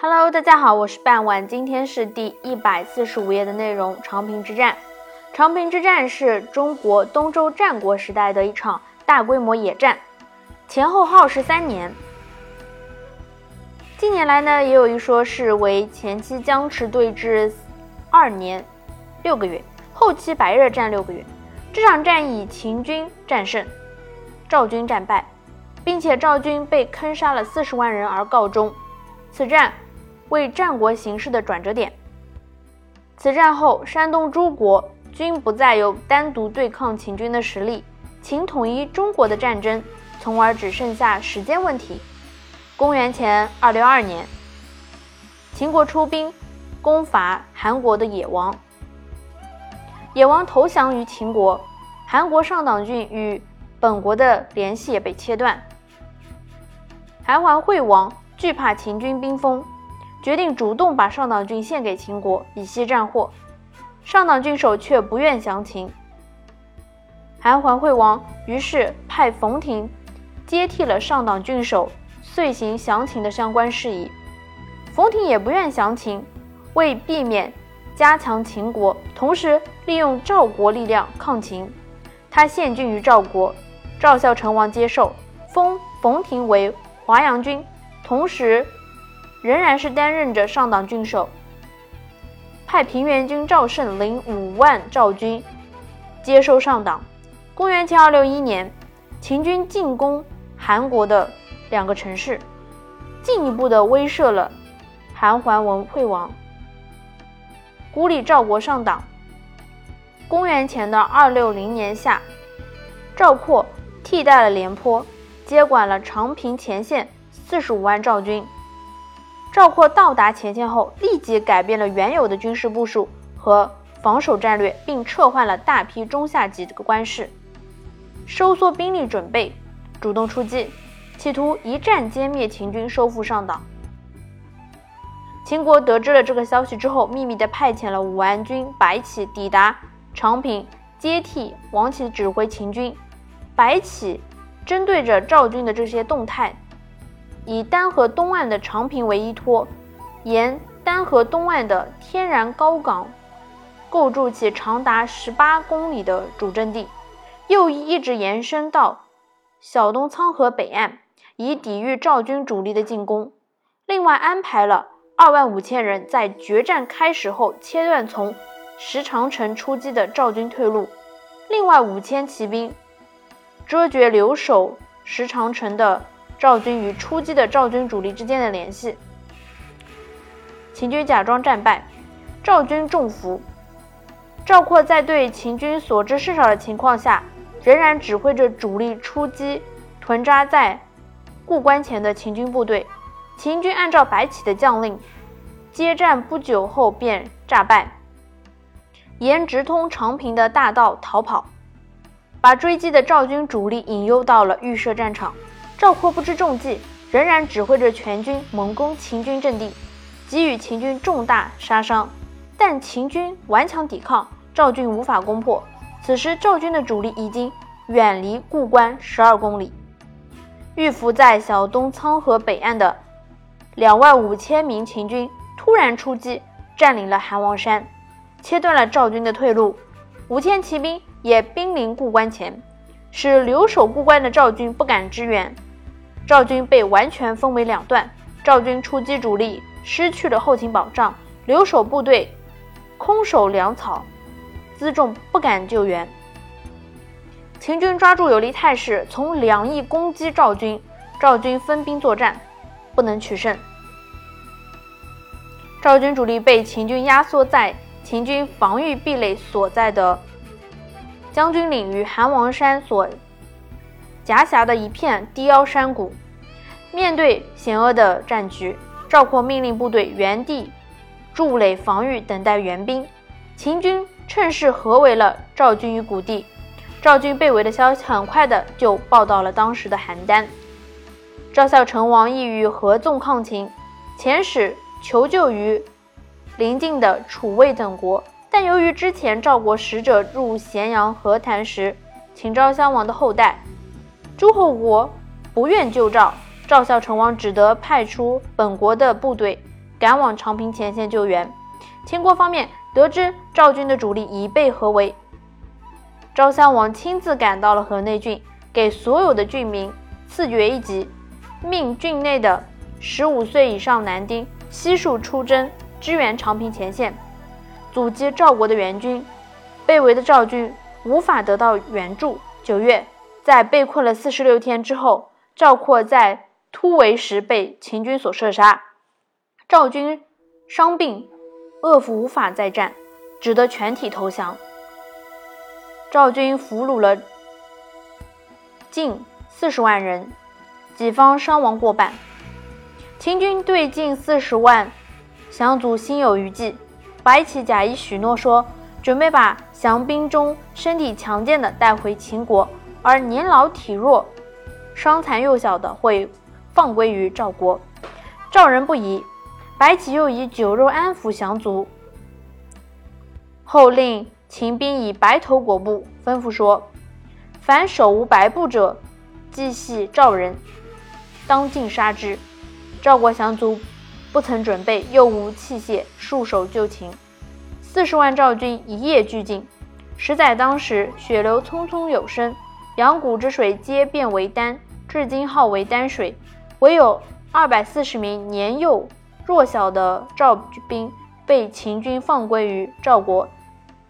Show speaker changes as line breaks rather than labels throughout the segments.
Hello，大家好，我是半晚，今天是第一百四十五页的内容。长平之战，长平之战是中国东周战国时代的一场大规模野战，前后耗时三年。近年来呢，也有一说是为前期僵持对峙二年六个月，后期白热战六个月。这场战以秦军战胜，赵军战败，并且赵军被坑杀了四十万人而告终。此战。为战国形势的转折点。此战后，山东诸国均不再有单独对抗秦军的实力，秦统一中国的战争从而只剩下时间问题。公元前二六二年，秦国出兵攻伐韩国的野王，野王投降于秦国，韩国上党郡与本国的联系也被切断。韩桓惠王惧怕秦军兵锋。决定主动把上党郡献给秦国，以息战祸。上党郡守却不愿降秦。韩桓惠王于是派冯亭接替了上党郡守，遂行降秦的相关事宜。冯亭也不愿降秦，为避免加强秦国，同时利用赵国力量抗秦，他献郡于赵国。赵孝成王接受，封冯亭为华阳君，同时。仍然是担任着上党郡守，派平原君赵胜领五万赵军接收上党。公元前二六一年，秦军进攻韩国的两个城市，进一步的威慑了韩桓文惠王，孤立赵国上党。公元前的二六零年夏，赵括替代了廉颇，接管了长平前线四十五万赵军。赵括到达前线后，立即改变了原有的军事部署和防守战略，并撤换了大批中下级的官士，收缩兵力准备，主动出击，企图一战歼灭秦军，收复上党。秦国得知了这个消息之后，秘密地派遣了武安君白起抵达长平，接替王起指挥秦军。白起针对着赵军的这些动态。以丹河东岸的长平为依托，沿丹河东岸的天然高岗构筑起长达十八公里的主阵地，又一直延伸到小东仓河北岸，以抵御赵军主力的进攻。另外安排了二万五千人在决战开始后切断从石长城出击的赵军退路，另外五千骑兵遮绝留守石长城的。赵军与出击的赵军主力之间的联系，秦军假装战败，赵军中伏。赵括在对秦军所知甚少的情况下，仍然指挥着主力出击，屯扎在固关前的秦军部队。秦军按照白起的将令，接战不久后便诈败，沿直通长平的大道逃跑，把追击的赵军主力引诱到了预设战场。赵括不知中计，仍然指挥着全军猛攻秦军阵地，给予秦军重大杀伤。但秦军顽强抵抗，赵军无法攻破。此时赵军的主力已经远离固关十二公里，预伏在小东仓河北岸的两万五千名秦军突然出击，占领了韩王山，切断了赵军的退路。五千骑兵也兵临固关前，使留守固关的赵军不敢支援。赵军被完全分为两段，赵军出击主力失去了后勤保障，留守部队空守粮草，辎重不敢救援。秦军抓住有利态势，从两翼攻击赵军，赵军分兵作战，不能取胜。赵军主力被秦军压缩在秦军防御壁垒所在的将军岭与韩王山所。夹辖的一片低凹山谷，面对险恶的战局，赵括命令部队原地筑垒防御，等待援兵。秦军趁势合围了赵军于谷地，赵军被围的消息很快的就报到了当时的邯郸。赵孝成王意欲合纵抗秦，遣使求救于邻近的楚魏等国，但由于之前赵国使者入咸阳和谈时，秦昭襄王的后代。诸侯国不愿救赵，赵孝成王只得派出本国的部队赶往长平前线救援。秦国方面得知赵军的主力已被合围，赵襄王亲自赶到了河内郡，给所有的郡民赐爵一级，命郡内的十五岁以上男丁悉数出征支援长平前线，阻击赵国的援军。被围的赵军无法得到援助。九月，在被困了四十六天之后，赵括在突围时被秦军所射杀，赵军伤病。恶妇无法再战，只得全体投降。赵军俘虏了近四十万人，己方伤亡过半。秦军对近四十万降卒心有余悸，白起假意许诺说，准备把降兵中身体强健的带回秦国，而年老体弱、伤残幼小的会放归于赵国。赵人不疑。白起又以酒肉安抚降卒，后令秦兵以白头裹布，吩咐说：“凡手无白布者，即系赵人，当尽杀之。”赵国降卒不曾准备，又无器械，束手就擒。四十万赵军一夜俱尽。实在当时，血流匆匆有声，阳谷之水皆变为丹，至今号为丹水。唯有二百四十名年幼。弱小的赵兵被秦军放归于赵国，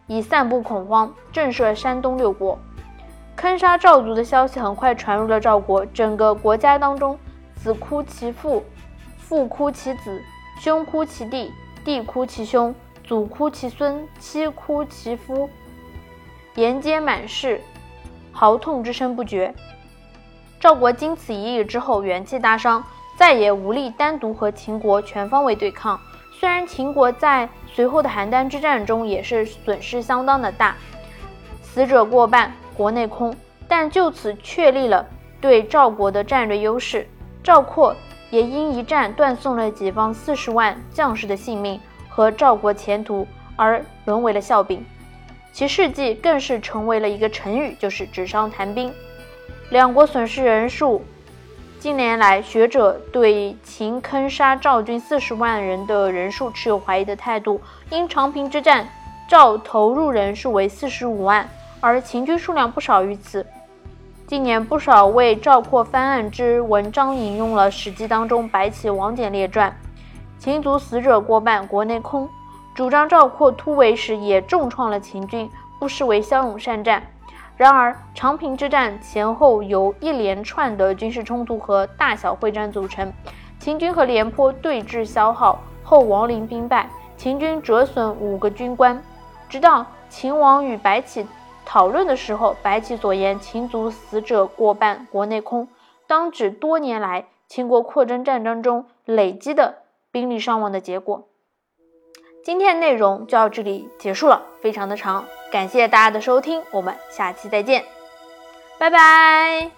以散布恐慌，震慑山东六国。坑杀赵族的消息很快传入了赵国，整个国家当中，子哭其父，父哭其子，兄哭其弟，弟哭其兄，祖哭其孙，妻哭其夫，沿街满市，嚎痛之声不绝。赵国经此一役之后，元气大伤。再也无力单独和秦国全方位对抗。虽然秦国在随后的邯郸之战中也是损失相当的大，死者过半，国内空，但就此确立了对赵国的战略优势。赵括也因一战断送了己方四十万将士的性命和赵国前途而沦为了笑柄，其事迹更是成为了一个成语，就是纸上谈兵。两国损失人数。近年来，学者对秦坑杀赵军四十万人的人数持有怀疑的态度。因长平之战，赵投入人数为四十五万，而秦军数量不少于此。近年，不少为赵括翻案之文章引用了《史记》当中白起王翦列传，秦族死者过半，国内空。主张赵括突围时也重创了秦军，不失为骁勇善战。然而，长平之战前后由一连串的军事冲突和大小会战组成。秦军和廉颇对峙消耗后，王陵兵败，秦军折损五个军官。直到秦王与白起讨论的时候，白起所言秦族死者过半，国内空，当指多年来秦国扩征战争中累积的兵力伤亡的结果。今天的内容就到这里结束了，非常的长，感谢大家的收听，我们下期再见，拜拜。